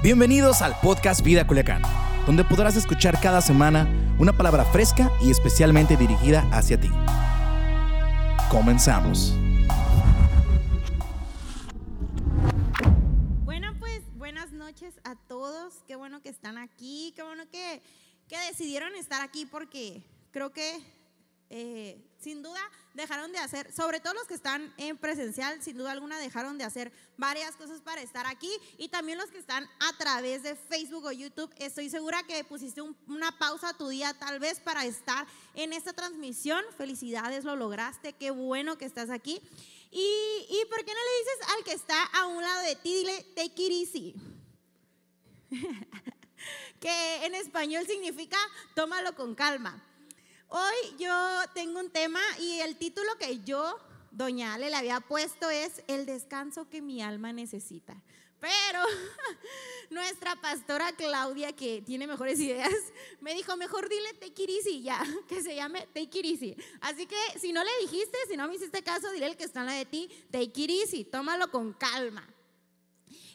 Bienvenidos al podcast Vida Culiacán, donde podrás escuchar cada semana una palabra fresca y especialmente dirigida hacia ti. Comenzamos. Bueno, pues buenas noches a todos. Qué bueno que están aquí. Qué bueno que, que decidieron estar aquí porque creo que eh, sin duda dejaron de hacer, sobre todo los que están en presencial, sin duda alguna dejaron de hacer varias cosas para estar aquí y también los que están a través de Facebook o YouTube. Estoy segura que pusiste una pausa a tu día tal vez para estar en esta transmisión. Felicidades, lo lograste, qué bueno que estás aquí. ¿Y, y por qué no le dices al que está a un lado de ti, dile, take it easy? que en español significa tómalo con calma. Hoy yo tengo un tema y el título que yo, doña Ale, le había puesto es El descanso que mi alma necesita. Pero nuestra pastora Claudia, que tiene mejores ideas, me dijo, mejor dile take it easy ya, que se llame take it easy. Así que si no le dijiste, si no me hiciste caso, dile el que está en la de ti, take it easy, tómalo con calma.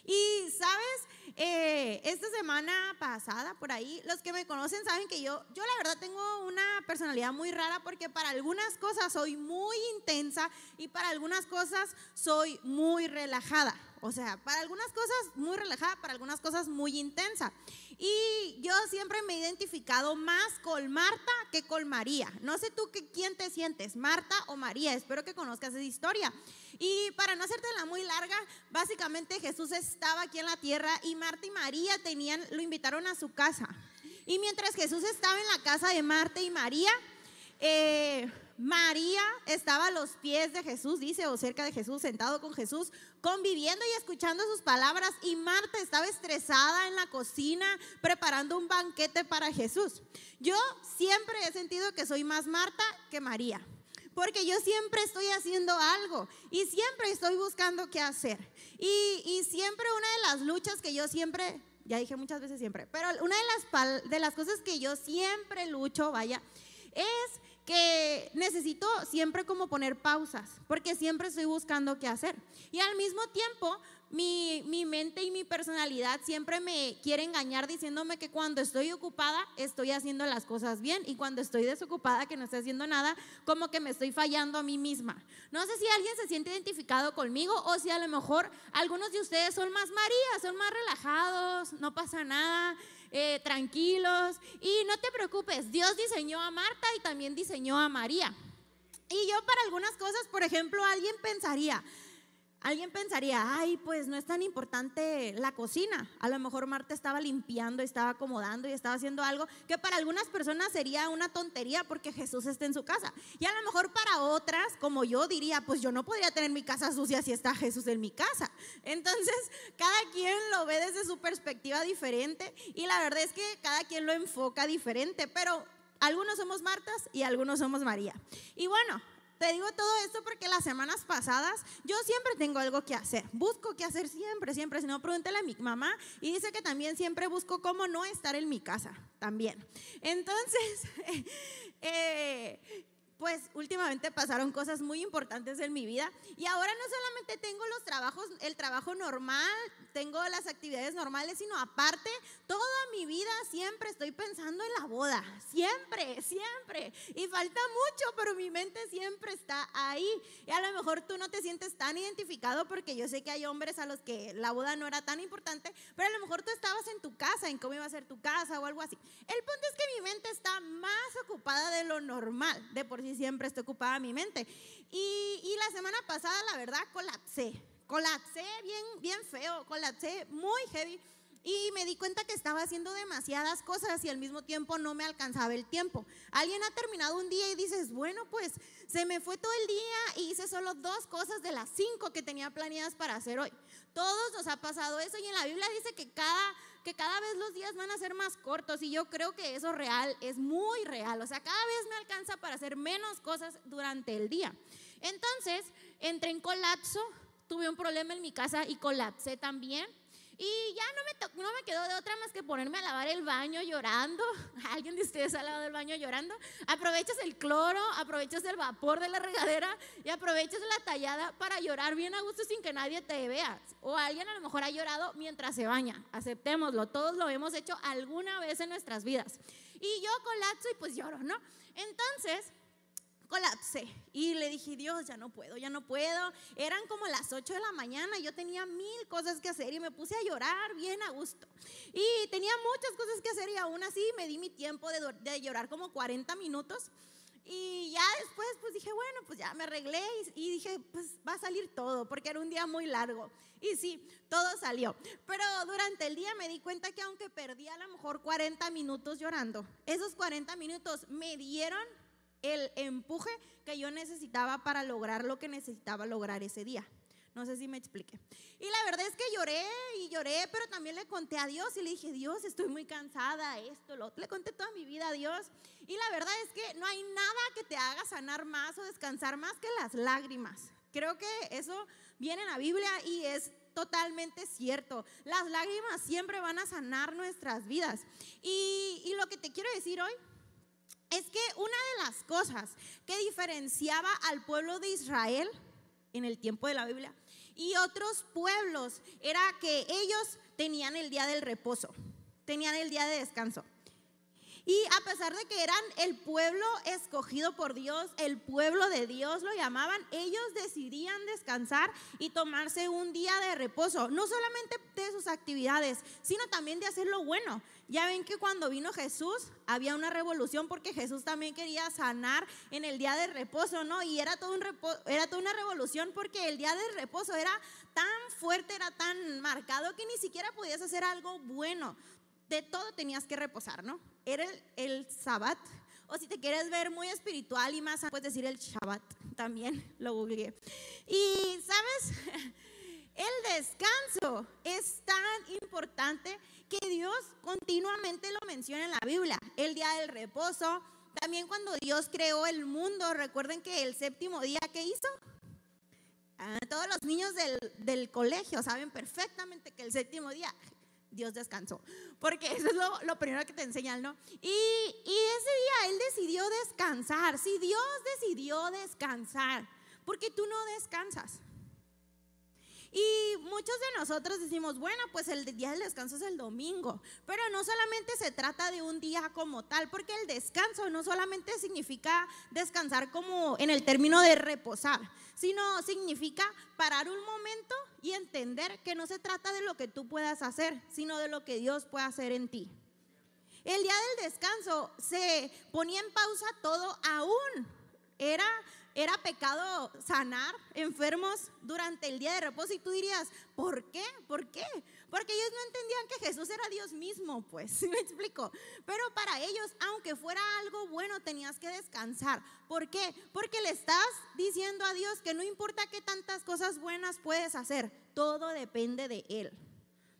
Y sabes, eh, esta semana pasada, por ahí, los que me conocen saben que yo, yo la verdad tengo una personalidad muy rara porque para algunas cosas soy muy intensa y para algunas cosas soy muy relajada. O sea, para algunas cosas muy relajada, para algunas cosas muy intensa. Y yo siempre me he identificado más con Marta que con María. No sé tú que, quién te sientes, Marta o María. Espero que conozcas esa historia. Y para no hacértela muy larga, básicamente Jesús estaba aquí en la tierra y Marta y María tenían, lo invitaron a su casa. Y mientras Jesús estaba en la casa de Marta y María, eh, María estaba a los pies de Jesús, dice, o cerca de Jesús, sentado con Jesús, conviviendo y escuchando sus palabras. Y Marta estaba estresada en la cocina, preparando un banquete para Jesús. Yo siempre he sentido que soy más Marta que María. Porque yo siempre estoy haciendo algo y siempre estoy buscando qué hacer. Y, y siempre una de las luchas que yo siempre, ya dije muchas veces siempre, pero una de las, de las cosas que yo siempre lucho, vaya, es que necesito siempre como poner pausas, porque siempre estoy buscando qué hacer. Y al mismo tiempo, mi, mi, mente y mi personalidad siempre me quiere engañar diciéndome que cuando estoy ocupada estoy haciendo las cosas bien y cuando estoy desocupada que no estoy haciendo nada, como que me estoy fallando a mí misma. No sé si alguien se siente identificado conmigo o si a lo mejor algunos de ustedes son más María, son más relajados, no pasa nada. Eh, tranquilos. Y no te preocupes, Dios diseñó a Marta y también diseñó a María. Y yo para algunas cosas, por ejemplo, alguien pensaría, Alguien pensaría, ay, pues no es tan importante la cocina. A lo mejor Marta estaba limpiando, estaba acomodando y estaba haciendo algo que para algunas personas sería una tontería porque Jesús está en su casa. Y a lo mejor para otras, como yo diría, pues yo no podría tener mi casa sucia si está Jesús en mi casa. Entonces, cada quien lo ve desde su perspectiva diferente y la verdad es que cada quien lo enfoca diferente, pero algunos somos Martas y algunos somos María. Y bueno, te digo todo esto porque las semanas pasadas yo siempre tengo algo que hacer. Busco qué hacer siempre, siempre. Si no, pregúntale a mi mamá y dice que también siempre busco cómo no estar en mi casa, también. Entonces, eh, pues últimamente pasaron cosas muy importantes en mi vida y ahora no solamente tengo los trabajos, el trabajo normal, tengo las actividades normales, sino aparte, toda mi vida siempre estoy pensando en la boda, siempre, siempre. Y falta mucho, pero mi mente siempre está ahí. Y a lo mejor tú no te sientes tan identificado porque yo sé que hay hombres a los que la boda no era tan importante, pero a lo mejor tú estabas en tu casa, en cómo iba a ser tu casa o algo así. El punto es que mi mente está más ocupada de lo normal, de por sí siempre estoy ocupada mi mente. Y, y la semana pasada, la verdad, colapsé colapsé bien, bien feo, colapsé muy heavy y me di cuenta que estaba haciendo demasiadas cosas y al mismo tiempo no me alcanzaba el tiempo. Alguien ha terminado un día y dices, bueno, pues se me fue todo el día y hice solo dos cosas de las cinco que tenía planeadas para hacer hoy. Todos nos ha pasado eso y en la Biblia dice que cada, que cada vez los días van a ser más cortos y yo creo que eso real es muy real. O sea, cada vez me alcanza para hacer menos cosas durante el día. Entonces, entré en colapso tuve un problema en mi casa y colapsé también. Y ya no me, no me quedó de otra más que ponerme a lavar el baño llorando. ¿Alguien de ustedes ha lavado el baño llorando? Aprovechas el cloro, aprovechas el vapor de la regadera y aprovechas la tallada para llorar bien a gusto sin que nadie te vea. O alguien a lo mejor ha llorado mientras se baña. Aceptémoslo, todos lo hemos hecho alguna vez en nuestras vidas. Y yo colapso y pues lloro, ¿no? Entonces colapsé y le dije, Dios, ya no puedo, ya no puedo. Eran como las 8 de la mañana yo tenía mil cosas que hacer y me puse a llorar bien a gusto. Y tenía muchas cosas que hacer y aún así me di mi tiempo de, de llorar como 40 minutos. Y ya después pues dije, bueno, pues ya me arreglé y, y, dije, pues va a salir todo, porque era un día muy largo. Y sí, todo salió. Pero durante el día me di cuenta que aunque perdí a lo mejor 40 minutos llorando, esos 40 minutos me dieron el empuje que yo necesitaba para lograr lo que necesitaba lograr ese día. No sé si me expliqué. Y la verdad es que lloré y lloré, pero también le conté a Dios y le dije, Dios, estoy muy cansada, esto, lo otro. Le conté toda mi vida a Dios. Y la verdad es que no hay nada que te haga sanar más o descansar más que las lágrimas. Creo que eso viene en la Biblia y es totalmente cierto. Las lágrimas siempre van a sanar nuestras vidas. Y, y lo que te quiero decir hoy es que una de las cosas que diferenciaba al pueblo de Israel en el tiempo de la Biblia y otros pueblos era que ellos tenían el día del reposo, tenían el día de descanso. Y a pesar de que eran el pueblo escogido por Dios, el pueblo de Dios lo llamaban, ellos decidían descansar y tomarse un día de reposo, no solamente de sus actividades, sino también de hacer lo bueno. Ya ven que cuando vino Jesús había una revolución porque Jesús también quería sanar en el día de reposo, ¿no? Y era, todo toda una revolución porque el día de reposo era tan fuerte, era tan marcado que ni siquiera podías hacer algo bueno. De todo tenías que reposar, ¿no? Era el, el Sabbat. O si te quieres ver muy espiritual y más, puedes decir el Shabbat también, lo googleé. Y, ¿sabes? El descanso es tan importante Dios continuamente lo menciona en la Biblia. El día del reposo, también cuando Dios creó el mundo, recuerden que el séptimo día que hizo, ah, todos los niños del, del, colegio saben perfectamente que el séptimo día Dios descansó, porque eso es lo, lo primero que te enseñan, ¿no? Y, y ese día Él decidió descansar, si Dios decidió descansar, porque tú no descansas. Y muchos de nosotros decimos, bueno, pues el día del descanso es el domingo, pero no solamente se trata de un día como tal, porque el descanso no solamente significa descansar como en el término de reposar, sino significa parar un momento y entender que no se trata de lo que tú puedas hacer, sino de lo que Dios puede hacer en ti. El día del descanso se ponía en pausa todo aún. Era era pecado sanar enfermos durante el día de reposo y tú dirías, ¿por qué? ¿Por qué? Porque ellos no entendían que Jesús era Dios mismo, pues, ¿sí me explico? Pero para ellos, aunque fuera algo bueno, tenías que descansar. ¿Por qué? Porque le estás diciendo a Dios que no importa qué tantas cosas buenas puedes hacer, todo depende de Él.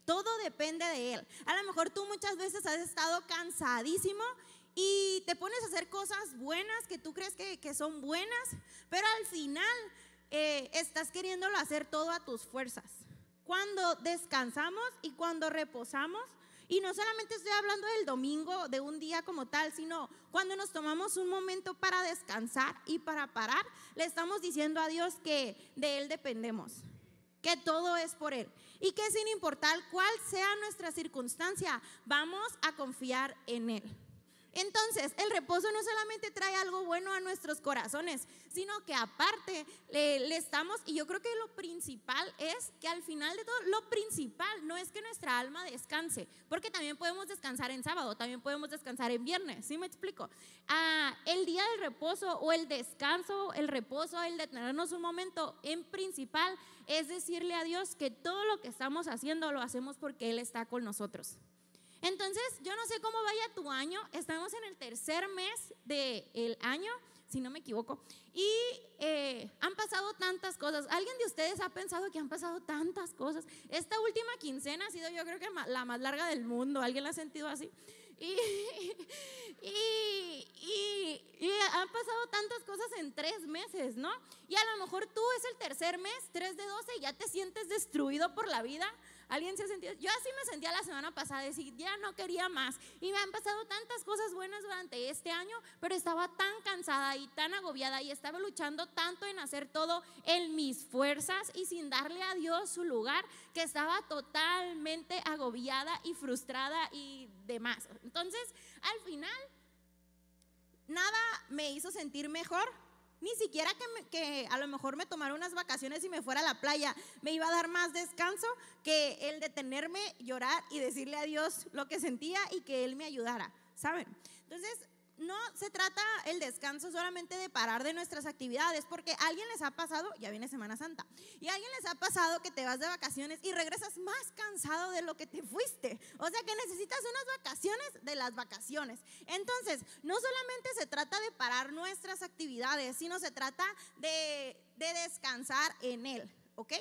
Todo depende de Él. A lo mejor tú muchas veces has estado cansadísimo y te pones a hacer cosas buenas que tú crees que, son buenas, pero al final eh, estás queriéndolo hacer todo a tus fuerzas. Cuando descansamos y cuando reposamos, y no solamente estoy hablando del domingo, de un día como tal, sino cuando nos tomamos un momento para descansar y para parar, le estamos diciendo a Dios que de Él dependemos, que todo es por Él y que sin importar cuál sea nuestra circunstancia, vamos a confiar en Él. Entonces, el reposo no solamente trae algo bueno a nuestros corazones, sino que aparte le, estamos, y yo creo que lo principal es que al final de todo, lo principal no es que nuestra alma descanse, porque también podemos descansar en sábado, también podemos descansar en viernes, ¿sí me explico? Ah, el día del reposo o el descanso, el reposo, el detenernos un momento, en principal es decirle a Dios que todo lo que estamos haciendo lo hacemos porque Él está con nosotros. Entonces, yo no sé cómo vaya tu año. Estamos en el tercer mes del año, si no me equivoco. Y eh, han pasado tantas cosas. ¿Alguien de ustedes ha pensado que han pasado tantas cosas? Esta última quincena ha sido yo creo que la más larga del mundo. ¿Alguien la ha sentido así? Y, y, y, han pasado tantas cosas en tres meses, ¿no? Y a lo mejor tú es el tercer mes, tres de doce, y ya te sientes destruido por la vida. ¿Alguien se ha sentido? Yo así me sentía la semana pasada, decir, ya no quería más. Y me han pasado tantas cosas buenas durante este año, pero estaba tan cansada y tan agobiada y estaba luchando tanto en hacer todo en mis fuerzas y sin darle a Dios su lugar, que estaba totalmente agobiada y frustrada y demás. Entonces, al final, nada me hizo sentir mejor ni siquiera que, a lo mejor me tomara unas vacaciones y me fuera a la playa me iba a dar más descanso que el detenerme, llorar y decirle a Dios lo que sentía y que Él me ayudara, ¿saben? Entonces, no se trata el descanso solamente de parar de nuestras actividades, porque a alguien les ha pasado, ya viene Semana Santa, y a alguien les ha pasado que te vas de vacaciones y regresas más cansado de lo que te fuiste. O sea que necesitas unas vacaciones de las vacaciones. Entonces, no solamente se trata de parar nuestras actividades, sino se trata de, de descansar en Él, ¿ok?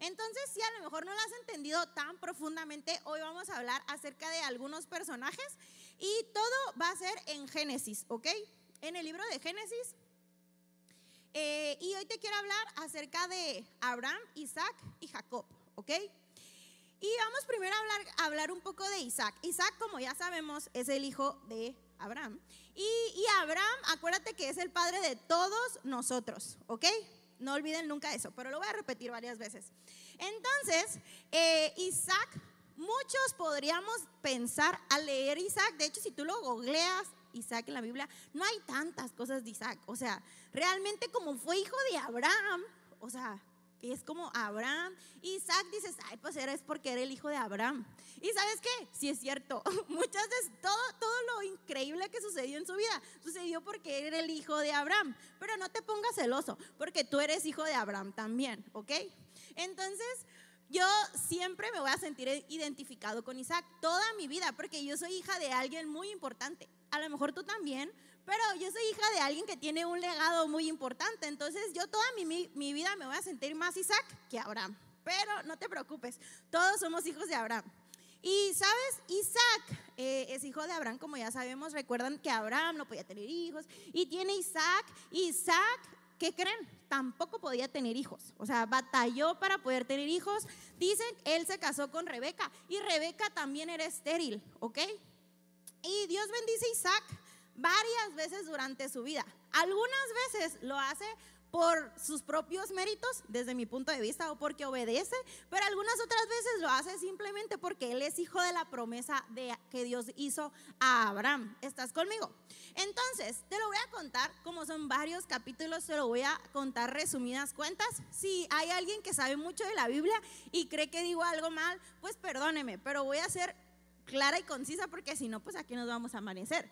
Entonces, si a lo mejor no lo has entendido tan profundamente, hoy vamos a hablar acerca de algunos personajes y todo va a ser en Génesis, ¿ok? En el libro de Génesis. Eh, y hoy te quiero hablar acerca de Abraham, Isaac y Jacob, ¿ok? Y vamos primero a hablar, hablar un poco de Isaac. Isaac, como ya sabemos, es el hijo de Abraham. Y, y, Abraham, acuérdate que es el padre de todos nosotros, ¿ok? No olviden nunca eso, pero lo voy a repetir varias veces. Entonces, eh, Isaac Muchos podríamos pensar al leer Isaac, de hecho si tú lo googleas, Isaac en la Biblia, no hay tantas cosas de Isaac. O sea, realmente como fue hijo de Abraham, o sea, es como Abraham. Isaac dices, ay, pues eres porque era el hijo de Abraham. Y sabes qué? Sí es cierto. Muchas veces todo, todo lo increíble que sucedió en su vida sucedió porque era el hijo de Abraham. Pero no te pongas celoso, porque tú eres hijo de Abraham también, ¿ok? Entonces, yo siempre me voy a sentir identificado con Isaac toda mi vida, porque yo soy hija de alguien muy importante. A lo mejor tú también, pero yo soy hija de alguien que tiene un legado muy importante. Entonces yo toda mi, mi vida me voy a sentir más Isaac que Abraham. Pero no te preocupes, todos somos hijos de Abraham. Y sabes, Isaac eh, es hijo de Abraham, como ya sabemos, recuerdan que Abraham no podía tener hijos y tiene Isaac. Isaac ¿qué creen? Tampoco podía tener hijos. O sea, batalló para poder tener hijos. Dicen, él se casó con Rebeca y Rebeca también era estéril, ¿ok? Y Dios bendice a Isaac varias veces durante su vida. Algunas veces lo hace por sus propios méritos, desde mi punto de vista, o porque obedece, pero algunas otras veces lo hace simplemente porque él es hijo de la promesa de, que Dios hizo a Abraham. ¿Estás conmigo? Entonces, te lo voy a contar, como son varios capítulos, te lo voy a contar resumidas cuentas. Si hay alguien que sabe mucho de la Biblia y cree que digo algo mal, pues perdóneme, pero voy a ser clara y concisa porque si no, pues aquí nos vamos a amanecer.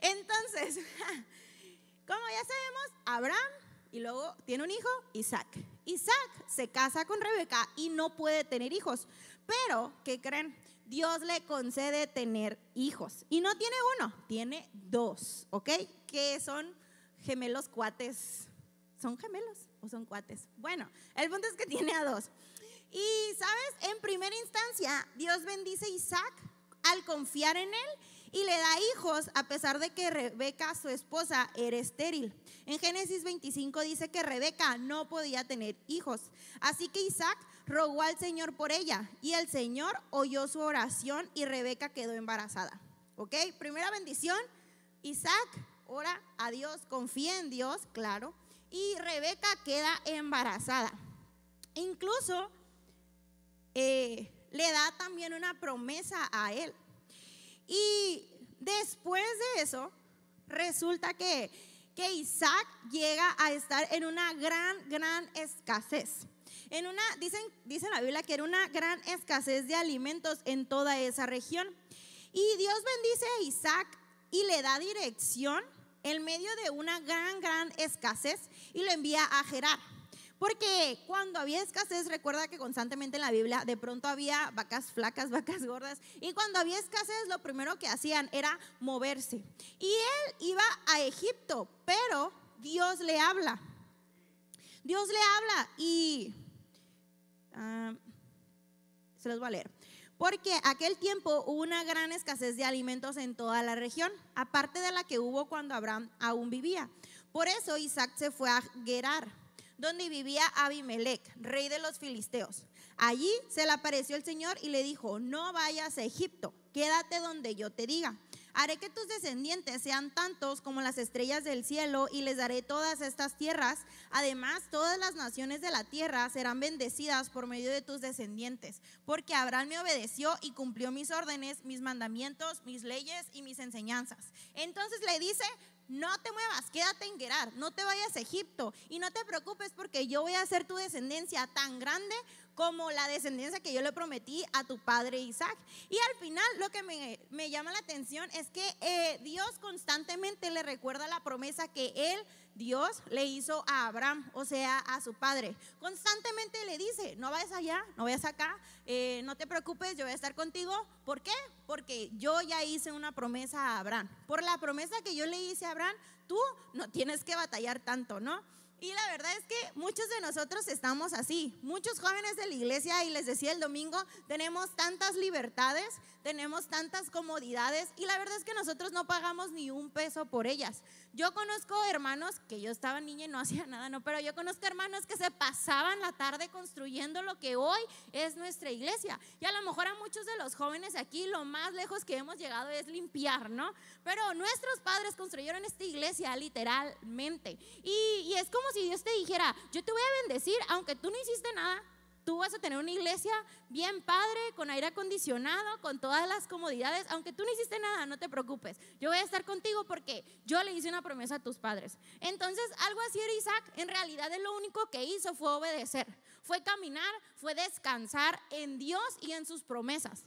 Entonces, como ya sabemos, Abraham y luego tiene un hijo, Isaac. Isaac se casa con Rebeca y no puede tener hijos. Pero, ¿qué creen? Dios le concede tener hijos. Y no tiene uno, tiene dos, ¿ok? Que son gemelos cuates. ¿Son gemelos o son cuates? Bueno, el punto es que tiene a dos. Y, ¿sabes? En primera instancia, Dios bendice a Isaac al confiar en él y le da hijos a pesar de que Rebeca, su esposa, era estéril. En Génesis 25 dice que Rebeca no podía tener hijos. Así que Isaac rogó al Señor por ella y el Señor oyó su oración y Rebeca quedó embarazada. ¿Ok? Primera bendición, Isaac ora a Dios, confía en Dios, claro, y Rebeca queda embarazada. Incluso eh, le da también una promesa a él. Y después de eso, resulta que, que Isaac llega a estar en una gran, gran escasez. En una, dicen, dice la Biblia que era una gran escasez de alimentos en toda esa región. Y Dios bendice a Isaac y le da dirección en medio de una gran, gran escasez y lo envía a Gerar. Porque cuando había escasez, recuerda que constantemente en la Biblia de pronto había vacas flacas, vacas gordas. Y cuando había escasez, lo primero que hacían era moverse. Y él iba a Egipto, pero Dios le habla. Dios le habla y... Ah, se los voy a leer. Porque aquel tiempo hubo una gran escasez de alimentos en toda la región, aparte de la que hubo cuando Abraham aún vivía. Por eso Isaac se fue a Gerar donde vivía Abimelech, rey de los filisteos. Allí se le apareció el Señor y le dijo, no vayas a Egipto, quédate donde yo te diga. Haré que tus descendientes sean tantos como las estrellas del cielo y les daré todas estas tierras. Además, todas las naciones de la tierra serán bendecidas por medio de tus descendientes, porque Abraham me obedeció y cumplió mis órdenes, mis mandamientos, mis leyes y mis enseñanzas. Entonces le dice, no te muevas, quédate en Gerar, no te vayas a Egipto y no te preocupes porque yo voy a hacer tu descendencia tan grande como la descendencia que yo le prometí a tu padre Isaac. Y al final lo que me, llama la atención es que eh, Dios constantemente le recuerda la promesa que él, Dios, le hizo a Abraham, o sea, a su padre. Constantemente le dice, no vayas allá, no vayas acá, eh, no te preocupes, yo voy a estar contigo. ¿Por qué? Porque yo ya hice una promesa a Abraham. Por la promesa que yo le hice a Abraham, tú no tienes que batallar tanto, ¿no? Y la verdad es que muchos de nosotros estamos así. Muchos jóvenes de la iglesia, y les decía el domingo, tenemos tantas libertades, tenemos tantas comodidades y la verdad es que nosotros no pagamos ni un peso por ellas. Yo conozco hermanos que yo estaba niña y no hacía nada, no, pero yo conozco hermanos que se pasaban la tarde construyendo lo que hoy es nuestra iglesia. Y a lo mejor a muchos de los jóvenes aquí lo más lejos que hemos llegado es limpiar, ¿no? Pero nuestros padres construyeron esta iglesia literalmente. Y, y es como si Dios te dijera, yo te voy a bendecir aunque tú no hiciste nada, tú vas a tener una iglesia bien padre, con aire acondicionado, con todas las comodidades. Aunque tú no hiciste nada, no te preocupes. Yo voy a estar contigo porque yo le hice una promesa a tus padres. Entonces, algo así era Isaac. En realidad, él lo único que hizo fue obedecer, fue caminar, fue descansar en Dios y en sus promesas.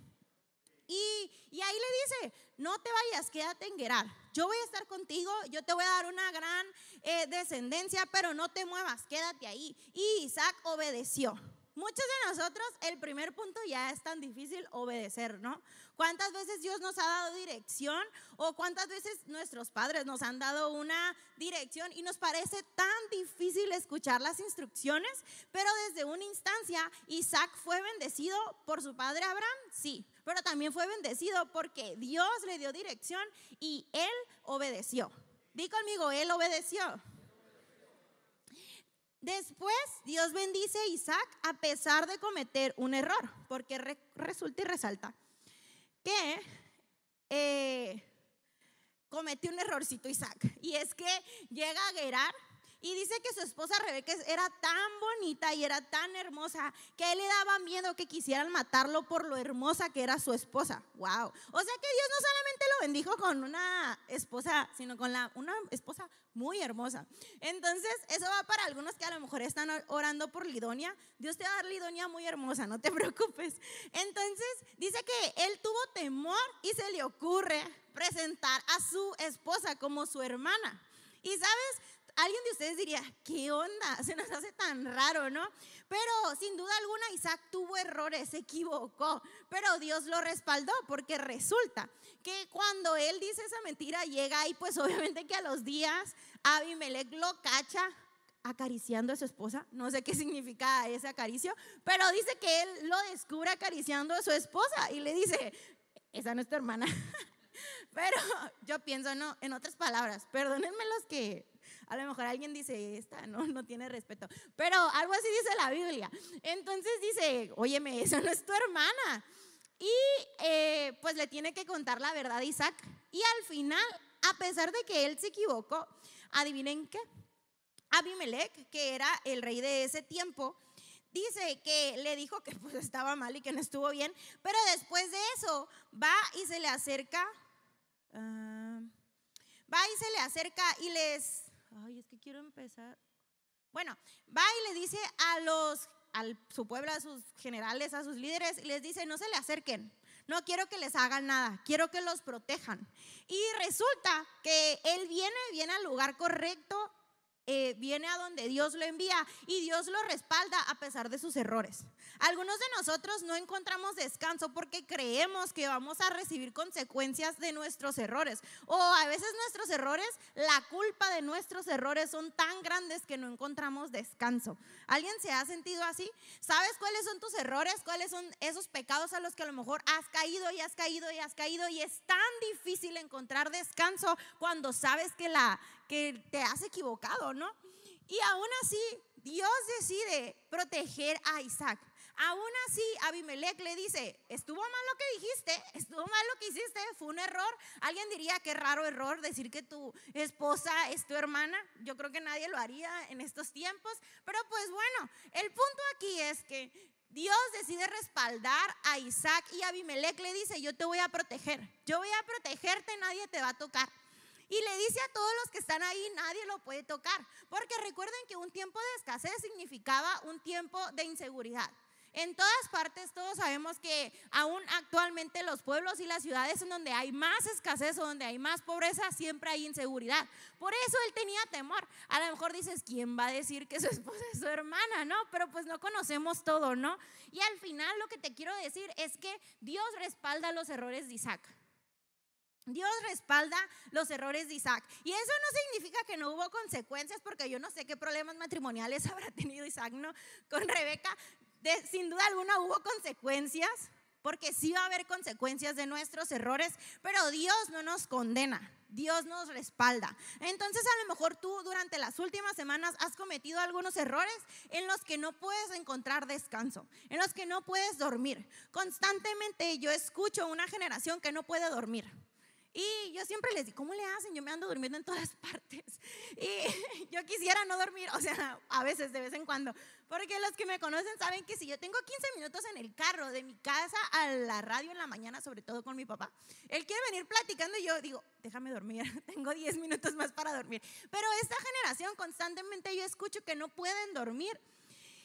Y, y, ahí le dice, no te vayas, quédate en Gerar. Yo voy a estar contigo, yo te voy a dar una gran eh, descendencia, pero no te muevas, quédate ahí. Y Isaac obedeció. Muchos de nosotros, el primer punto ya es tan difícil obedecer, ¿no? ¿Cuántas veces Dios nos ha dado dirección o cuántas veces nuestros padres nos han dado una dirección y nos parece tan difícil escuchar las instrucciones? Pero desde una instancia, Isaac fue bendecido por su padre Abraham, sí, pero también fue bendecido porque Dios le dio dirección y él obedeció. Di conmigo, él obedeció. Después Dios bendice a Isaac a pesar de cometer un error, porque resulta y resalta que eh, cometió un errorcito Isaac. Y es que llega a Gerar y dice que su esposa Rebeca era tan bonita y era tan hermosa que él le daba miedo que quisieran matarlo por lo hermosa que era su esposa. Wow. O sea que Dios no solamente lo bendijo con una esposa, sino con la, una esposa muy hermosa. Entonces, eso va para algunos que a lo mejor están orando por Lidonia. Dios te va a dar Lidonia muy hermosa, no te preocupes. Entonces, dice que él tuvo temor y se le ocurre presentar a su esposa como su hermana. Y sabes, alguien de ustedes diría, ¿qué onda? Se nos hace tan raro, ¿no? Pero sin duda alguna Isaac tuvo errores, se equivocó, pero Dios lo respaldó porque resulta que cuando él dice esa mentira llega y pues obviamente que a los días Abimelech lo cacha acariciando a su esposa. No sé qué significa ese acaricio, pero dice que él lo descubre acariciando a su esposa y le dice, esa no es tu hermana. Pero yo pienso, no, en otras palabras, perdónenme los que a lo mejor alguien dice, esta no, no tiene respeto, pero algo así dice la Biblia. Entonces dice, óyeme, eso no es tu hermana. Y eh, pues le tiene que contar la verdad a Isaac. Y al final, a pesar de que él se equivocó, adivinen qué. Abimelech, que era el rey de ese tiempo, dice que le dijo que pues estaba mal y que no estuvo bien, pero después de eso va y se le acerca, ah, va y se le acerca y les ay, es que quiero empezar. Bueno, va y le dice a los, a su pueblo, a sus generales, a sus líderes, y les dice, no se le acerquen. No quiero que les hagan nada, quiero que los protejan. Y resulta que él viene, viene al lugar correcto, eh, viene a donde Dios lo envía y Dios lo respalda a pesar de sus errores. Algunos de nosotros no encontramos descanso porque creemos que vamos a recibir consecuencias de nuestros errores. O a veces nuestros errores, la culpa de nuestros errores son tan grandes que no encontramos descanso. ¿Alguien se ha sentido así? ¿Sabes cuáles son tus errores? ¿Cuáles son esos pecados a los que a lo mejor has caído y has caído y has caído? Y es tan difícil encontrar descanso cuando sabes que, la, que te has equivocado, ¿no? Y aún así, Dios decide proteger a Isaac Aún así, Abimelech le dice, estuvo mal lo que dijiste, estuvo mal lo que hiciste, fue un error. Alguien diría, qué raro error decir que tu esposa es tu hermana. Yo creo que nadie lo haría en estos tiempos. Pero pues bueno, el punto aquí es que Dios decide respaldar a Isaac y Abimelech le dice, yo te voy a proteger, yo voy a protegerte, nadie te va a tocar. Y le dice a todos los que están ahí, nadie lo puede tocar. Porque recuerden que un tiempo de escasez significaba un tiempo de inseguridad. En todas partes todos sabemos que aún actualmente los pueblos y las ciudades en donde hay más escasez o donde hay más pobreza, siempre hay inseguridad. Por eso él tenía temor. A lo mejor dices, ¿quién va a decir que su esposa es su hermana? No, pero pues no conocemos todo, ¿no? Y al final lo que te quiero decir es que Dios respalda los errores de Isaac. Dios respalda los errores de Isaac. Y eso no significa que no hubo consecuencias, porque yo no sé qué problemas matrimoniales habrá tenido Isaac ¿no? con Rebeca. sin duda alguna hubo consecuencias, porque sí va a haber consecuencias de nuestros errores, pero Dios no nos condena. Dios nos respalda. Entonces a lo mejor tú durante las últimas semanas has cometido algunos errores en los que no puedes encontrar descanso, en los que no puedes dormir. Constantemente yo escucho una generación que no puede dormir. Y yo siempre les digo, ¿cómo le hacen? Yo me ando durmiendo en todas partes. Y yo quisiera no dormir, o sea, a veces, de vez en cuando. Porque los que me conocen saben que si yo tengo 15 minutos en el carro de mi casa a la radio en la mañana, sobre todo con mi papá, él quiere venir platicando y yo digo, déjame dormir, tengo 10 minutos más para dormir. Pero esta generación constantemente yo escucho que no pueden dormir.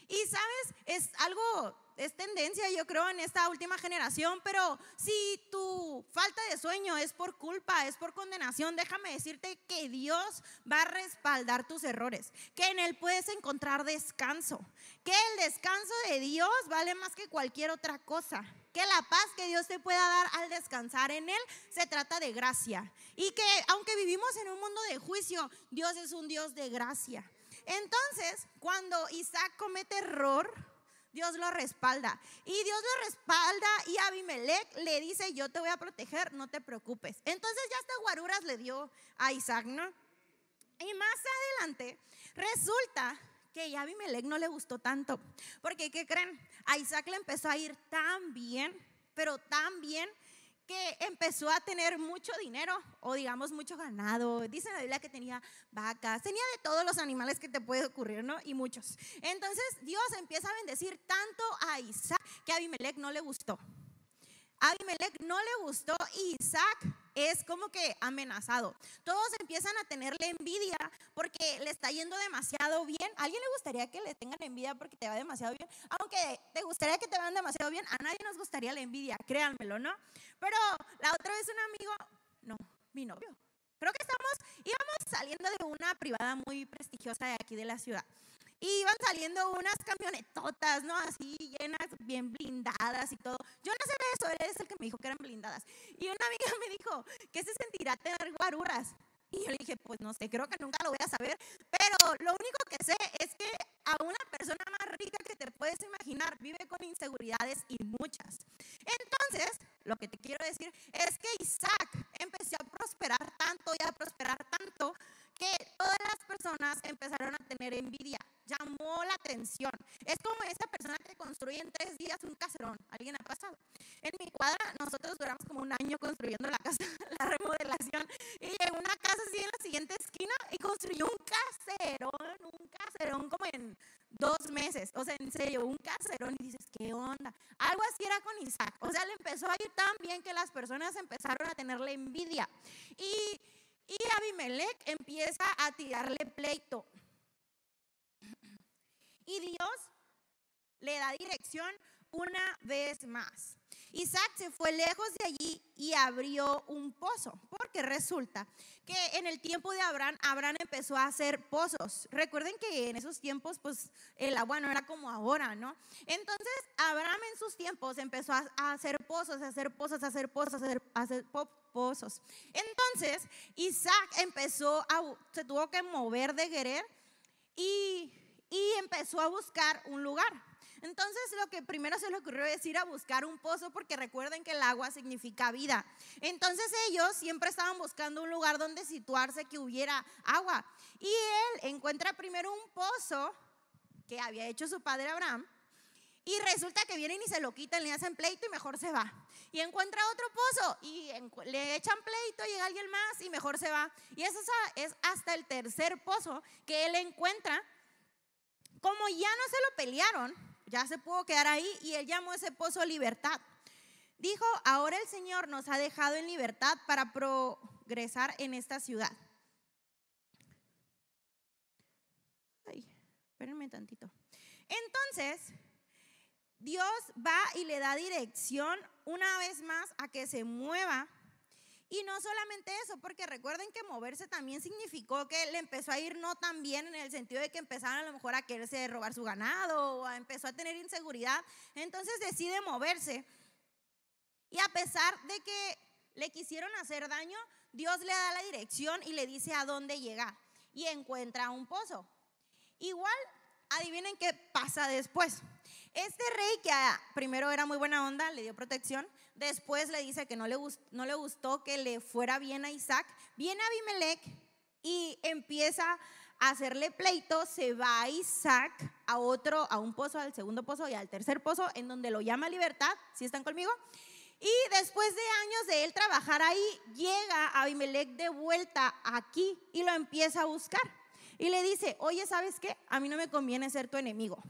Y sabes, es algo es tendencia, yo creo, en esta última generación, pero si tu falta de sueño es por culpa, es por condenación, déjame decirte que Dios va a respaldar tus errores, que en Él puedes encontrar descanso, que el descanso de Dios vale más que cualquier otra cosa, que la paz que Dios te pueda dar al descansar en Él se trata de gracia y que aunque vivimos en un mundo de juicio, Dios es un Dios de gracia. Entonces, cuando Isaac comete error, Dios lo respalda. Y Dios lo respalda y Abimelech le dice, yo te voy a proteger, no te preocupes. Entonces ya hasta guaruras le dio a Isaac, ¿no? Y más adelante resulta que a Abimelech no le gustó tanto. Porque, ¿qué creen? A Isaac le empezó a ir tan bien, pero tan bien, empezó a tener mucho dinero o digamos mucho ganado. Dice la Biblia que tenía vacas, tenía de todos los animales que te puede ocurrir, ¿no? Y muchos. Entonces Dios empieza a bendecir tanto a Isaac que a Abimelech no le gustó. A Abimelech no le gustó y Isaac es como que amenazado. Todos empiezan a tenerle envidia porque le está yendo demasiado bien. ¿A alguien le gustaría que le tengan envidia porque te va demasiado bien? Aunque te gustaría que te vayan demasiado bien, a nadie nos gustaría la envidia, créanmelo, ¿no? Pero la otra vez un amigo, no, mi novio, creo que estamos, íbamos saliendo de una privada muy prestigiosa de aquí de la ciudad. Y iban saliendo unas camionetotas, ¿no? Así llenas, bien blindadas y todo. Yo no sé de eso, él es el que me dijo que eran blindadas. Y una amiga me dijo, ¿qué se sentirá tener guaruras? Y yo le dije, pues no sé, creo que nunca lo voy a saber, pero lo único que sé es que a una persona más rica que te puedes imaginar vive con inseguridades y muchas. Entonces, lo que te quiero decir es que Isaac empezó a prosperar tanto y a prosperar tanto que todas las personas empezaron a tener envidia llamó la atención. Es como esa persona que construye en tres días un caserón. ¿Alguien ha pasado? En mi cuadra nosotros duramos como un año construyendo la casa, la remodelación. Y llegó una casa así en la siguiente esquina y construyó un caserón, un caserón como en dos meses. O sea, en serio, un caserón. Y dices, ¿qué onda? Algo así era con Isaac. O sea, le empezó a ir tan bien que las personas empezaron a tenerle envidia. Y, y Abimelech empieza a tirarle pleito. Y Dios le da dirección una vez más. Isaac se fue lejos de allí y abrió un pozo, porque resulta que en el tiempo de Abraham, Abraham empezó a hacer pozos. Recuerden que en esos tiempos, pues el agua no era como ahora, ¿no? Entonces, Abraham en sus tiempos empezó a, hacer pozos, a hacer pozos, a hacer pozos, a hacer, a hacer pozos. Entonces, Isaac empezó a, se tuvo que mover de Gerer y y empezó a buscar un lugar. Entonces lo que primero se le ocurrió es ir a buscar un pozo porque recuerden que el agua significa vida. Entonces ellos siempre estaban buscando un lugar donde situarse que hubiera agua. Y él encuentra primero un pozo que había hecho su padre Abraham Y resulta que vienen y se lo quitan, le hacen pleito y mejor se va. Y encuentra otro pozo y le echan pleito, llega alguien más y mejor se va. Y eso es hasta el tercer pozo que él encuentra. Como ya no se lo pelearon, ya se pudo quedar ahí y él llamó ese pozo libertad. Dijo, ahora el Señor nos ha dejado en libertad para progresar en esta ciudad. Ay, espérenme tantito. Entonces, Dios va y le da dirección una vez más a que se mueva. Y no solamente eso, porque recuerden que moverse también significó que le empezó a ir no tan bien en el sentido de que empezaron a lo mejor a quererse robar su ganado o empezó a tener inseguridad. Entonces decide moverse. Y a pesar de que le quisieron hacer daño, Dios le da la dirección y le dice a dónde llegar. Y encuentra un pozo. Igual, adivinen qué pasa después. Este rey que primero era muy buena onda, le dio protección, después le dice que no le, gustó, no le gustó que le fuera bien a Isaac, viene Abimelech y empieza a hacerle pleito, se va a Isaac a otro, a un pozo, al segundo pozo y al tercer pozo, en donde lo llama libertad, si están conmigo? Y después de años de él trabajar ahí, llega Abimelech de vuelta aquí y lo empieza a buscar. Y le dice, oye, ¿sabes qué? A mí no me conviene ser tu enemigo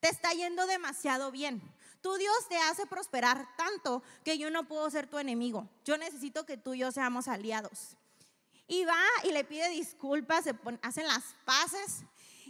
te está yendo demasiado bien. Tu Dios te hace prosperar tanto que yo no puedo ser tu enemigo. Yo necesito que tú y yo seamos aliados. Y va y le pide disculpas, se hacen las paces.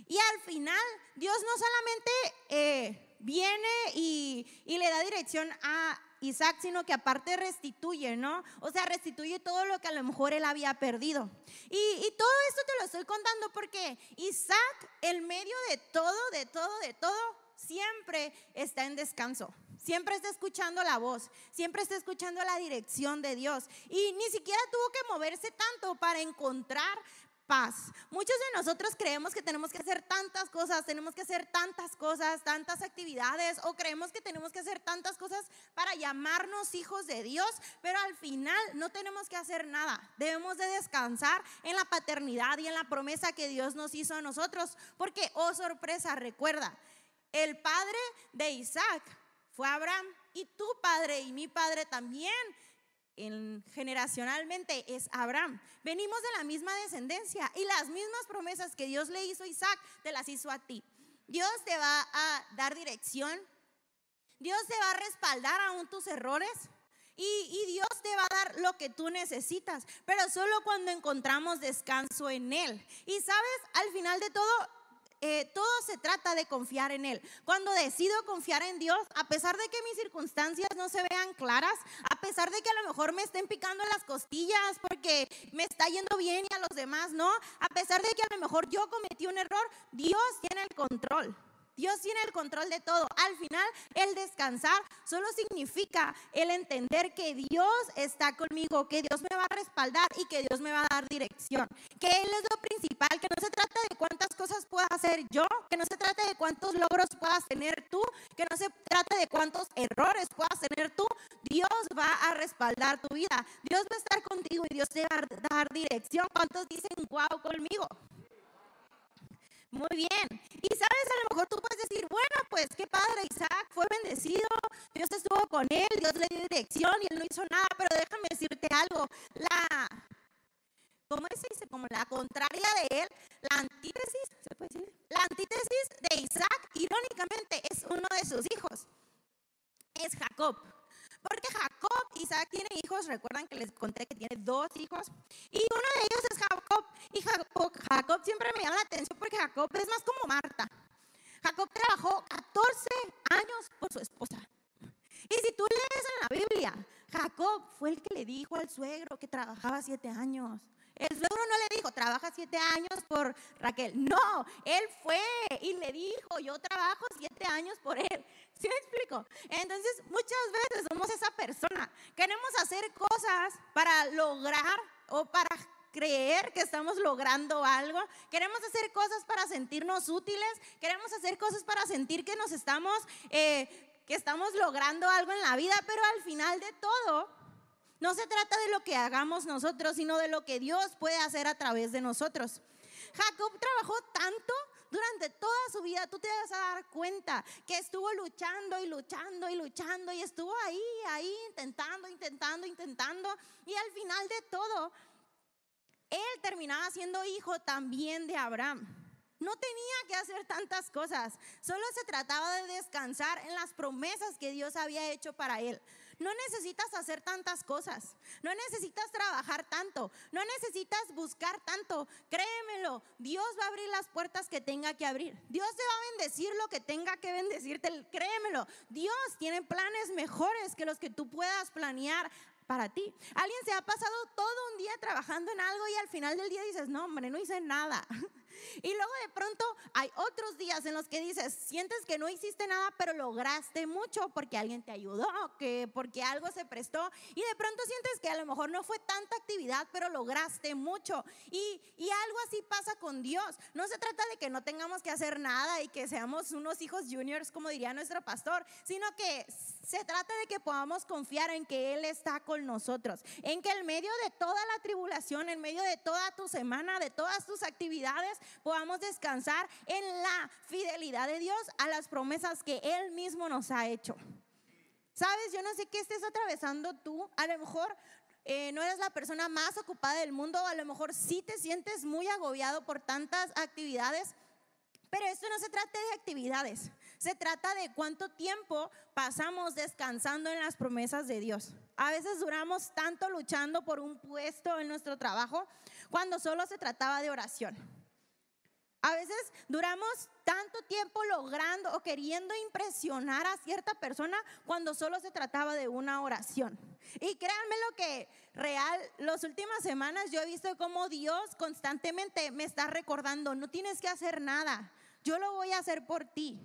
Y al final, Dios no solamente eh, viene y, le da dirección a Isaac, sino que aparte restituye, ¿no? O sea, restituye todo lo que a lo mejor él había perdido. Y, y, todo esto te lo estoy contando porque Isaac, en medio de todo, de todo, de todo, siempre está en descanso. Siempre está escuchando la voz, siempre está escuchando la dirección de Dios. Y ni siquiera tuvo que moverse tanto para encontrar paz. Muchos de nosotros creemos que tenemos que hacer tantas cosas, tenemos que hacer tantas cosas, tantas actividades, o creemos que tenemos que hacer tantas cosas para llamarnos hijos de Dios, pero al final no tenemos que hacer nada. Debemos de descansar en la paternidad y en la promesa que Dios nos hizo a nosotros, porque, oh sorpresa, recuerda, el padre de Isaac fue Abraham y tu padre y mi padre también generacionalmente es Abraham. Venimos de la misma descendencia y las mismas promesas que Dios le hizo a Isaac te las hizo a ti. Dios te va a dar dirección. Dios te va a respaldar aún tus errores. Y, y, Dios te va a dar lo que tú necesitas, pero solo cuando encontramos descanso en Él. Y sabes, al final de todo, eh, todo se trata de confiar en Él. Cuando decido confiar en Dios, a pesar de que mis circunstancias no se vean claras, a pesar de que a lo mejor me estén picando las costillas porque me está yendo bien y a los demás no, a pesar de que a lo mejor yo cometí un error, Dios tiene el control. Dios tiene el control de todo. Al final, el descansar solo significa el entender que Dios está conmigo, que Dios me va a respaldar y que Dios me va a dar dirección. Que Él es lo principal, que no se trata de cuántas cosas pueda hacer yo, que no se trata de cuántos logros puedas tener tú, que no se trata de cuántos errores puedas tener tú. Dios va a respaldar tu vida. Dios va a estar contigo y Dios te va a dar dirección. ¿Cuántos dicen wow conmigo? Muy bien. Y sabes, a lo mejor tú puedes decir, bueno, pues qué padre, Isaac fue bendecido, Dios estuvo con él, Dios le dio dirección y él no hizo nada, pero déjame decirte algo, la, ¿cómo se dice? Como la contraria de él, la antítesis, ¿se puede decir? La antítesis de Isaac, irónicamente, es uno de sus hijos, es Jacob. Porque Jacob, Isaac tiene hijos, recuerdan que les conté que tiene dos hijos, y uno de ellos es Jacob. Y Jacob, siempre me llama la atención porque Jacob es más como Marta. Jacob trabajó 14 años por su esposa. Y si tú lees en la Biblia, Jacob fue el que le dijo al suegro que trabajaba siete años. El suegro no le dijo, trabaja siete años por Raquel. No, él fue y le dijo, yo trabajo siete años por él. ¿Sí me explico? Entonces, muchas veces somos esa persona. Queremos hacer cosas para lograr o para creer que estamos logrando algo. Queremos hacer cosas para sentirnos útiles. Queremos hacer cosas para sentir que nos estamos, eh, que estamos logrando algo en la vida. Pero al final de todo, no se trata de lo que hagamos nosotros, sino de lo que Dios puede hacer a través de nosotros. Jacob trabajó tanto durante toda su vida, tú te vas a dar cuenta que estuvo luchando y luchando y luchando y estuvo ahí, ahí, intentando, intentando, intentando. Y al final de todo, él terminaba siendo hijo también de Abraham. No tenía que hacer tantas cosas, solo se trataba de descansar en las promesas que Dios había hecho para él. No necesitas hacer tantas cosas, no necesitas trabajar tanto, no necesitas buscar tanto. Créemelo, Dios va a abrir las puertas que tenga que abrir. Dios te va a bendecir lo que tenga que bendecirte. Créemelo, Dios tiene planes mejores que los que tú puedas planear para ti. Alguien se ha pasado todo un día trabajando en algo y al final del día dices, no, hombre, no hice nada. Y luego de pronto hay otros días en los que dices, sientes que no hiciste nada, pero lograste mucho porque alguien te ayudó, que porque algo se prestó. Y de pronto sientes que a lo mejor no fue tanta actividad, pero lograste mucho. Y, y algo así pasa con Dios. No se trata de que no tengamos que hacer nada y que seamos unos hijos juniors, como diría nuestro pastor, sino que se trata de que podamos confiar en que Él está con nosotros, en que en medio de toda la tribulación, en medio de toda tu semana, de todas tus actividades, podamos descansar en la fidelidad de Dios a las promesas que Él mismo nos ha hecho. Sabes, yo no sé qué estés atravesando tú, a lo mejor eh, no eres la persona más ocupada del mundo, a lo mejor sí te sientes muy agobiado por tantas actividades, pero esto no se trata de actividades, se trata de cuánto tiempo pasamos descansando en las promesas de Dios. A veces duramos tanto luchando por un puesto en nuestro trabajo cuando solo se trataba de oración. A veces duramos tanto tiempo logrando o queriendo impresionar a cierta persona cuando solo se trataba de una oración. Y créanme lo que real, las últimas semanas yo he visto cómo Dios constantemente me está recordando, no tienes que hacer nada, yo lo voy a hacer por ti.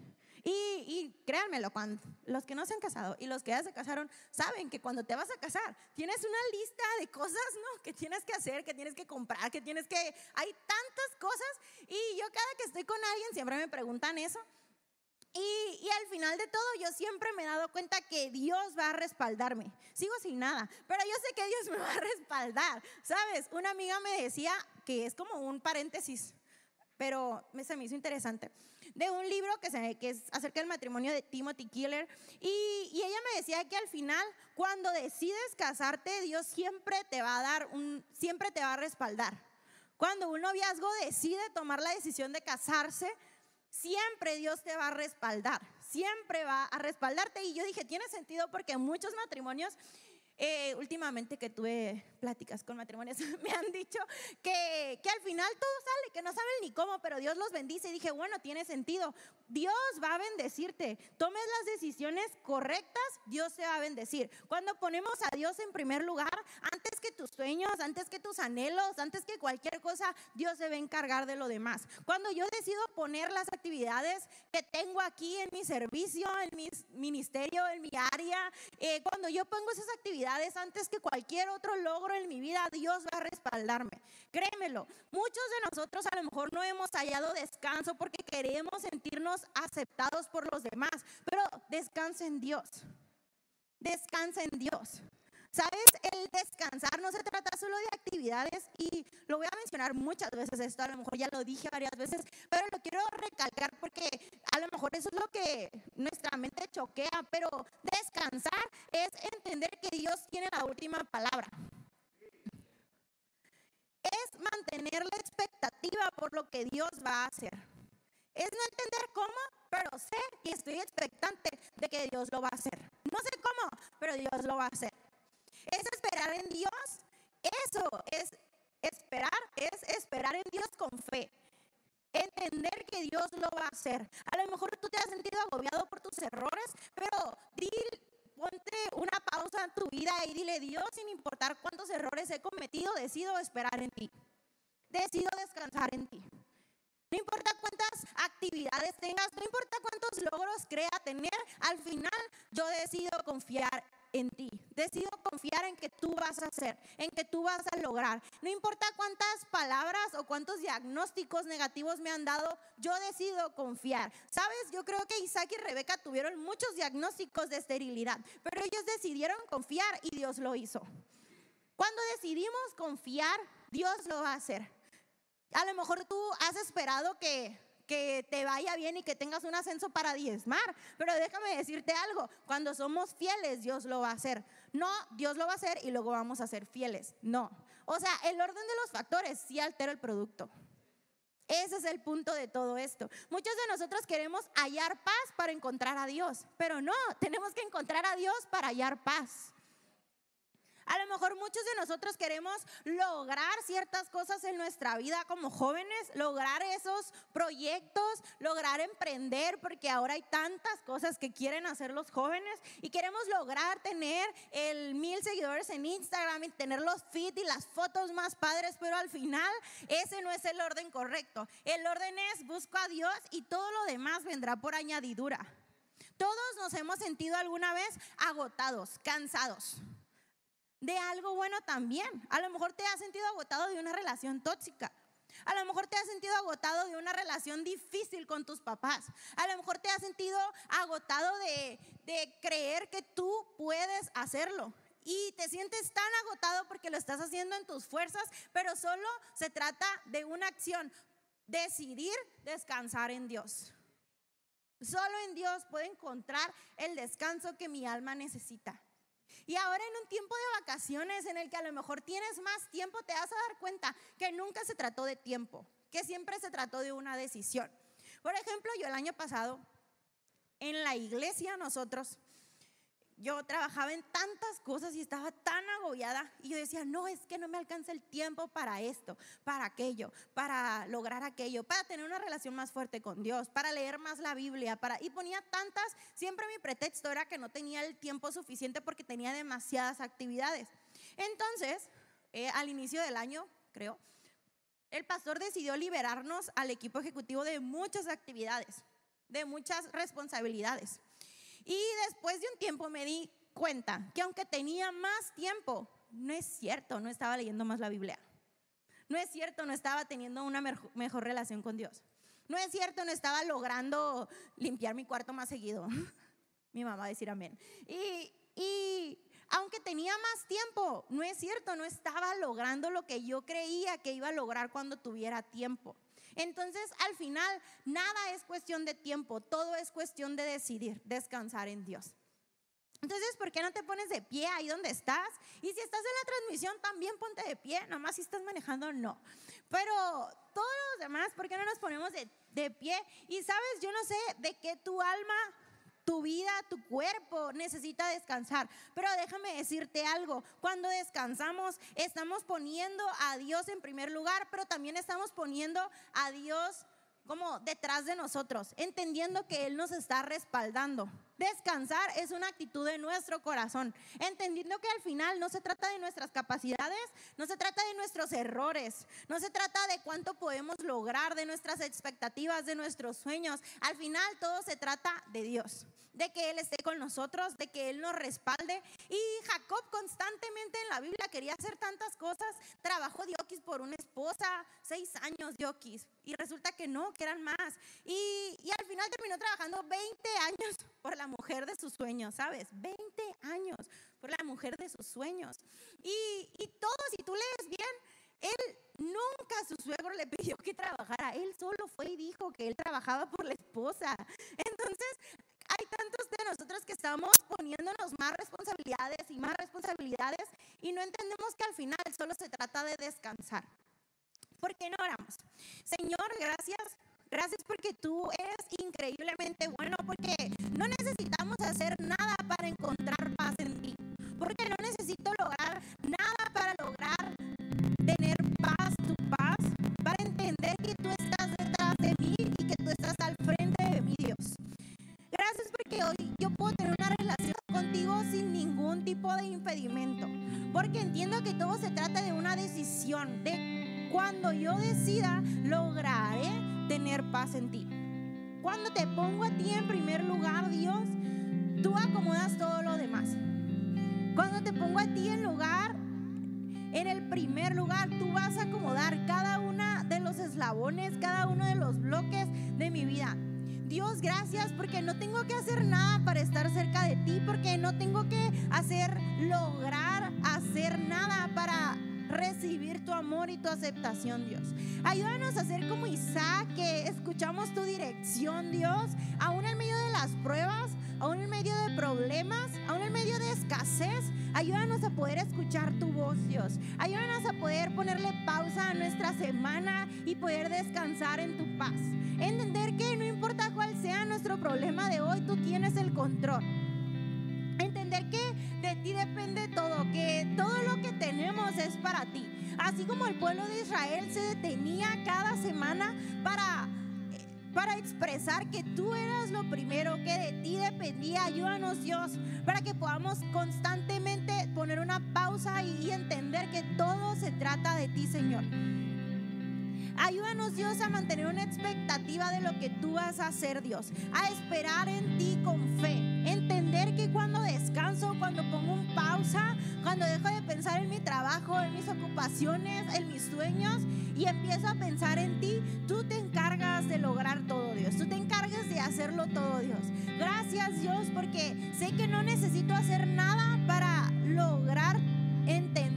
Y, créanmelo, cuando, los que no se han casado y los que ya se casaron saben que cuando te vas a casar tienes una lista de cosas ¿no? que tienes que hacer, que tienes que comprar, que tienes que... Hay tantas cosas y yo cada que estoy con alguien siempre me preguntan eso. Y, y, al final de todo, yo siempre me he dado cuenta que Dios va a respaldarme. Sigo sin nada, pero yo sé que Dios me va a respaldar. ¿Sabes? Una amiga me decía que es como un paréntesis, pero se me hizo interesante de un libro que, se, que es acerca del matrimonio de Timothy Killer. Y, y, ella me decía que al final, cuando decides casarte, Dios siempre te va a dar un, siempre te va a respaldar. Cuando un noviazgo decide tomar la decisión de casarse, siempre Dios te va a respaldar, siempre va a respaldarte. Y yo dije, tiene sentido porque muchos matrimonios eh, últimamente que tuve pláticas con matrimonios, me han dicho que, que, al final todo sale, que no saben ni cómo, pero Dios los bendice. Y dije, bueno, tiene sentido. Dios va a bendecirte. Tomes las decisiones correctas, Dios se va a bendecir. Cuando ponemos a Dios en primer lugar, antes que tus sueños, antes que tus anhelos, antes que cualquier cosa, Dios se va a encargar de lo demás. Cuando yo decido poner las actividades que tengo aquí en mi servicio, en mi ministerio, en mi área, eh, cuando yo pongo esas actividades, antes que cualquier otro logro en mi vida, Dios va a respaldarme. Créemelo, muchos de nosotros a lo mejor no hemos hallado descanso porque queremos sentirnos aceptados por los demás, pero descansa en Dios. Descansa en Dios. ¿Sabes? El descansar no se trata solo de actividades y lo voy a mencionar muchas veces esto, a lo mejor ya lo dije varias veces, pero lo quiero recalcar porque a lo mejor eso es lo que nuestra mente choquea, pero descansar es entender que Dios tiene la última palabra. Mantener la expectativa por lo que Dios va a hacer. Es no entender cómo, pero sé y estoy expectante de que Dios lo va a hacer. No sé cómo, pero Dios lo va a hacer es esperar en Dios. Eso es esperar, es esperar en Dios con fe. Entender que Dios lo va a hacer. A lo mejor tú te has sentido agobiado por tus errores, pero ponte una pausa en tu vida y dile, Dios, sin importar cuántos errores he cometido, decido esperar en ti. Decido descansar en ti. No importa cuántas actividades tengas, no importa cuántos logros crea tener, al final yo decido confiar en ti. Decido confiar en que tú vas a hacer, en que tú vas a lograr. No importa cuántas palabras o cuántos diagnósticos negativos me han dado, yo decido confiar. Sabes, yo creo que Isaac y Rebeca tuvieron muchos diagnósticos de esterilidad, pero ellos decidieron confiar y Dios lo hizo. Cuando decidimos confiar, Dios lo va a hacer. A lo mejor tú has esperado que que te vaya bien y que tengas un ascenso para diezmar. Pero déjame decirte algo, cuando somos fieles, Dios lo va a hacer. No, Dios lo va a hacer y luego vamos a ser fieles. No. O sea, el orden de los factores sí altera el producto. Ese es el punto de todo esto. Muchos de nosotros queremos hallar paz para encontrar a Dios, pero no, tenemos que encontrar a Dios para hallar paz. A lo mejor muchos de nosotros queremos lograr ciertas cosas en nuestra vida como jóvenes, lograr esos proyectos, lograr emprender, porque ahora hay tantas cosas que quieren hacer los jóvenes y queremos lograr tener el mil seguidores en Instagram y tener los fit y las fotos más padres, pero al final ese no es el orden correcto. El orden es busco a Dios y todo lo demás vendrá por añadidura. Todos nos hemos sentido alguna vez agotados, cansados de algo bueno también. A lo mejor te has sentido agotado de una relación tóxica. A lo mejor te has sentido agotado de una relación difícil con tus papás. A lo mejor te has sentido agotado de, de creer que tú puedes hacerlo. Y te sientes tan agotado porque lo estás haciendo en tus fuerzas, pero solo se trata de una acción. Decidir descansar en Dios. Solo en Dios puedo encontrar el descanso que mi alma necesita. Y ahora en un tiempo de vacaciones en el que a lo mejor tienes más tiempo, te vas a dar cuenta que nunca se trató de tiempo, que siempre se trató de una decisión. Por ejemplo, yo el año pasado, en la iglesia nosotros yo trabajaba en tantas cosas y estaba tan agobiada y yo decía, no, es que no me alcanza el tiempo para esto, para aquello, para lograr aquello, para tener una relación más fuerte con Dios, para leer más la Biblia, para... Y ponía tantas, siempre mi pretexto era que no tenía el tiempo suficiente porque tenía demasiadas actividades. Entonces, eh, al inicio del año, creo, el pastor decidió liberarnos al equipo ejecutivo de muchas actividades, de muchas responsabilidades. Y después de un tiempo me di cuenta que aunque tenía más tiempo, no es cierto, no estaba leyendo más la Biblia. No es cierto, no estaba teniendo una mejor relación con Dios. No es cierto, no estaba logrando limpiar mi cuarto más seguido. mi mamá va a decir amén. Y, y aunque tenía más tiempo, no es cierto, no estaba logrando lo que yo creía que iba a lograr cuando tuviera tiempo. Entonces, al final, nada es cuestión de tiempo, todo es cuestión de decidir descansar en Dios. Entonces, ¿por qué no te pones de pie ahí donde estás? Y si estás en la transmisión, también ponte de pie, nada más si estás manejando, no. Pero todos los demás, ¿por qué no nos ponemos de, de pie? Y sabes, yo no sé de qué tu alma tu vida, tu cuerpo necesita descansar. Pero déjame decirte algo, cuando descansamos estamos poniendo a Dios en primer lugar, pero también estamos poniendo a Dios como detrás de nosotros, entendiendo que Él nos está respaldando. Descansar es una actitud de nuestro corazón, entendiendo que al final no se trata de nuestras capacidades, no se trata de nuestros errores, no se trata de cuánto podemos lograr, de nuestras expectativas, de nuestros sueños. Al final todo se trata de Dios, de que Él esté con nosotros, de que Él nos respalde. Y Jacob constantemente en la Biblia quería hacer tantas cosas. Trabajó Diokis por una esposa, seis años Diokis, y resulta que no, que eran más. Y, y al final terminó trabajando 20 años por la mujer de sus sueños, ¿sabes? 20 años por la mujer de sus sueños. Y, y todo, si tú lees bien, él nunca a su suegro le pidió que trabajara, él solo fue y dijo que él trabajaba por la esposa. Entonces, hay tantos de nosotros que estamos poniéndonos más responsabilidades y más responsabilidades y no entendemos que al final solo se trata de descansar. ¿Por qué no oramos? Señor, gracias Gracias porque tú eres increíblemente bueno, porque no necesitamos hacer nada para encontrar paz en ti. Porque no necesito lograr nada para lograr tener paz, tu paz, para entender que tú estás detrás de mí y que tú estás al frente de mi Dios. Gracias porque hoy yo puedo tener una relación contigo sin ningún tipo de impedimento. Porque entiendo que todo se trata de una decisión, de cuando yo decida, lograré tener paz en ti. Cuando te pongo a ti en primer lugar, Dios, tú acomodas todo lo demás. Cuando te pongo a ti en lugar, en el primer lugar, tú vas a acomodar cada una de los eslabones, cada uno de los bloques de mi vida. Dios, gracias porque no tengo que hacer nada para estar cerca de ti, porque no tengo que hacer, lograr hacer nada para recibir tu amor y tu aceptación, Dios. Ayúdanos a ser como Isaac, que escuchamos tu dirección, Dios, aún en medio de las pruebas, aún en medio de problemas, aún en medio de escasez. Ayúdanos a poder escuchar tu voz, Dios. Ayúdanos a poder ponerle pausa a nuestra semana y poder descansar en tu paz. Entender que no importa cuál sea nuestro problema de hoy, tú tienes el control. Entender que de ti depende todo, que todo es para ti. Así como el pueblo de Israel se detenía cada semana para para expresar que tú eras lo primero, que de ti dependía. Ayúdanos Dios para que podamos constantemente poner una pausa y entender que todo se trata de ti, Señor. Ayúdanos Dios a mantener una expectativa de lo que tú vas a hacer, Dios. A esperar en ti con fe. Entender que cuando descanso, cuando pongo un pausa, cuando dejo de pensar en mi trabajo, en mis ocupaciones, en mis sueños y empiezo a pensar en ti, tú te encargas de lograr todo, Dios. Tú te encargas de hacerlo todo, Dios. Gracias, Dios, porque sé que no necesito hacer nada para lograr entender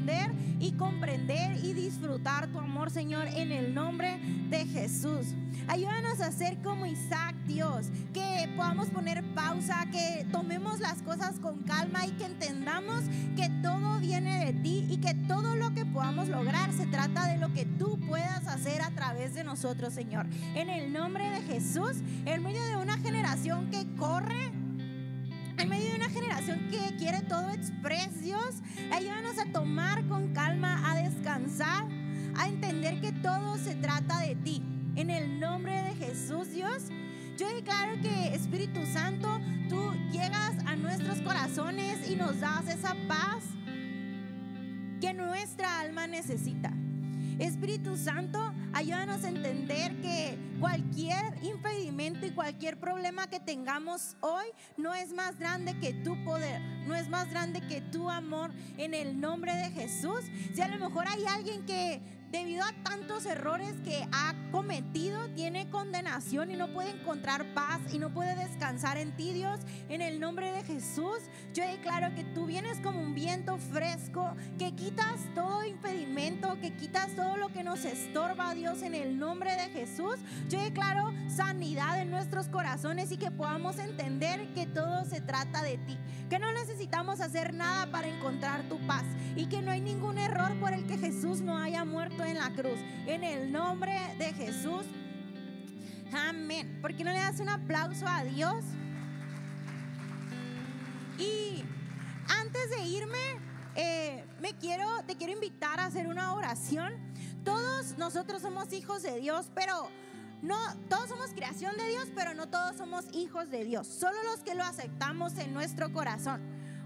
y comprender y disfrutar tu amor, Señor, en el nombre de Jesús. Ayúdanos a ser como Isaac, Dios, que podamos poner pausa, que tomemos las cosas con calma y que entendamos que todo viene de ti y que todo lo que podamos lograr se trata de lo que tú puedas hacer a través de nosotros, Señor. En el nombre de Jesús, en medio de una generación que corre en medio de una generación que quiere todo express, ayúdanos a tomar con calma, a descansar, a entender que todo se trata de ti. En el nombre de Jesús, Dios, yo declaro que Espíritu Santo, tú llegas a nuestros corazones y nos das esa paz que nuestra alma necesita. Espíritu Santo, ayúdanos a entender que cualquier impedimento y cualquier problema que tengamos hoy no es más grande que tu poder, no es más grande que tu amor en el nombre de Jesús. Si a lo mejor hay alguien que debido a tantos errores que ha cometido, tiene condenación y no puede encontrar paz y no puede descansar en ti, Dios. En el nombre de Jesús, yo declaro que tú vienes como un viento fresco, que quitas todo impedimento, que quitas todo lo que nos estorba, Dios, en el nombre de Jesús. Yo declaro sanidad en nuestros corazones y que podamos entender que todo se trata de ti, que no necesitamos hacer nada para encontrar tu paz y que no hay ningún error por el que Jesús no haya muerto en la cruz. En el nombre de Jesús. Amén. ¿Por qué no le das un aplauso a Dios? Y antes de irme, eh, me quiero, te quiero invitar a hacer una oración. Todos nosotros somos hijos de Dios, pero no, todos somos creación de Dios, pero no todos somos hijos de Dios. Solo los que lo aceptamos en nuestro corazón.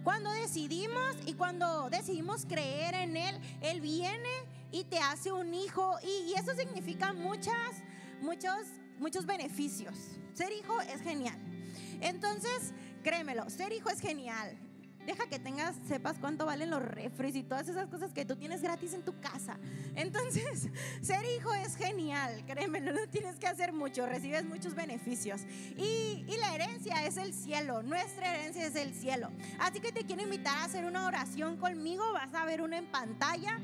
Cuando decidimos y cuando decidimos creer en Él, Él viene y te hace un hijo y, eso significa muchas, muchos, muchos beneficios. Ser hijo es genial. Entonces, créemelo, ser hijo es genial. Deja que tengas, sepas cuánto valen los refres y todas esas cosas que tú tienes gratis en tu casa. Entonces, ser hijo es genial, créemelo, no tienes que hacer mucho, recibes muchos beneficios. Y, y, la herencia es el cielo, nuestra herencia es el cielo. Así que te quiero invitar a hacer una oración conmigo, vas a ver una en pantalla.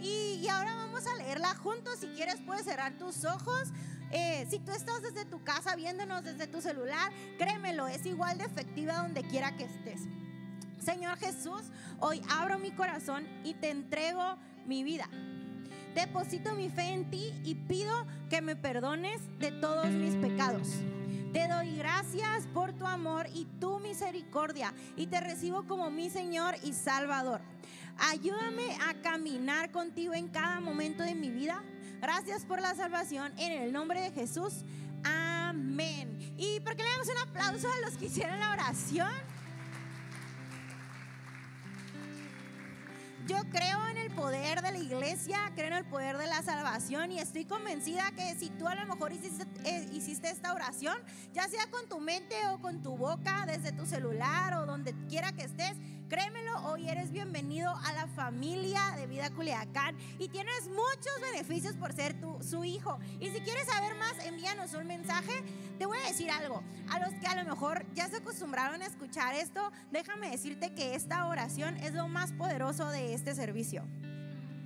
Y, ahora vamos a leerla juntos. Si quieres puedes cerrar tus ojos. Eh, si tú estás desde tu casa viéndonos desde tu celular, créemelo, es igual de efectiva donde quiera que estés. Señor Jesús, hoy abro mi corazón y te entrego mi vida. Deposito mi fe en ti y pido que me perdones de todos mis pecados. Te doy gracias por tu amor y tu misericordia y te recibo como mi Señor y Salvador. Ayúdame a caminar contigo en cada momento de mi vida. Gracias por la salvación en el nombre de Jesús. Amén. ¿Y por qué le damos un aplauso a los que hicieron la oración? Yo creo en el poder de la iglesia, creo en el poder de la salvación y estoy convencida que si tú a lo mejor hiciste, eh, hiciste, esta oración, ya sea con tu mente o con tu boca, desde tu celular o donde quiera que estés, Créemelo, hoy eres bienvenido a la familia de Vida Culiacán y tienes muchos beneficios por ser tu, su hijo. Y si quieres saber más, envíanos un mensaje. Te voy a decir algo. A los que a lo mejor ya se acostumbraron a escuchar esto, déjame decirte que esta oración es lo más poderoso de este servicio.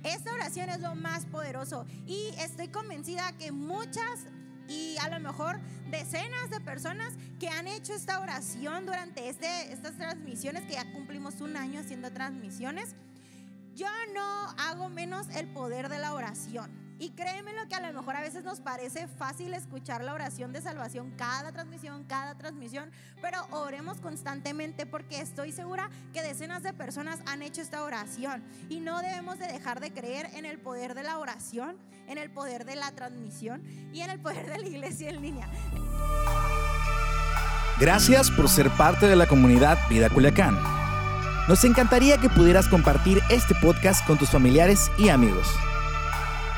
Esta oración es lo más poderoso y estoy convencida que muchas y a lo mejor decenas de personas que han hecho esta oración durante este, estas transmisiones, que ya cumplimos un año haciendo transmisiones, yo no hago menos el poder de la oración. Y créeme lo que a lo mejor a veces nos parece fácil escuchar la oración de salvación cada transmisión, cada transmisión, pero oremos constantemente porque estoy segura que decenas de personas han hecho esta oración y no debemos de dejar de creer en el poder de la oración, en el poder de la transmisión y en el poder de la iglesia en línea. Gracias por ser parte de la comunidad Vida Culiacán. Nos encantaría que pudieras compartir este podcast con tus familiares y amigos.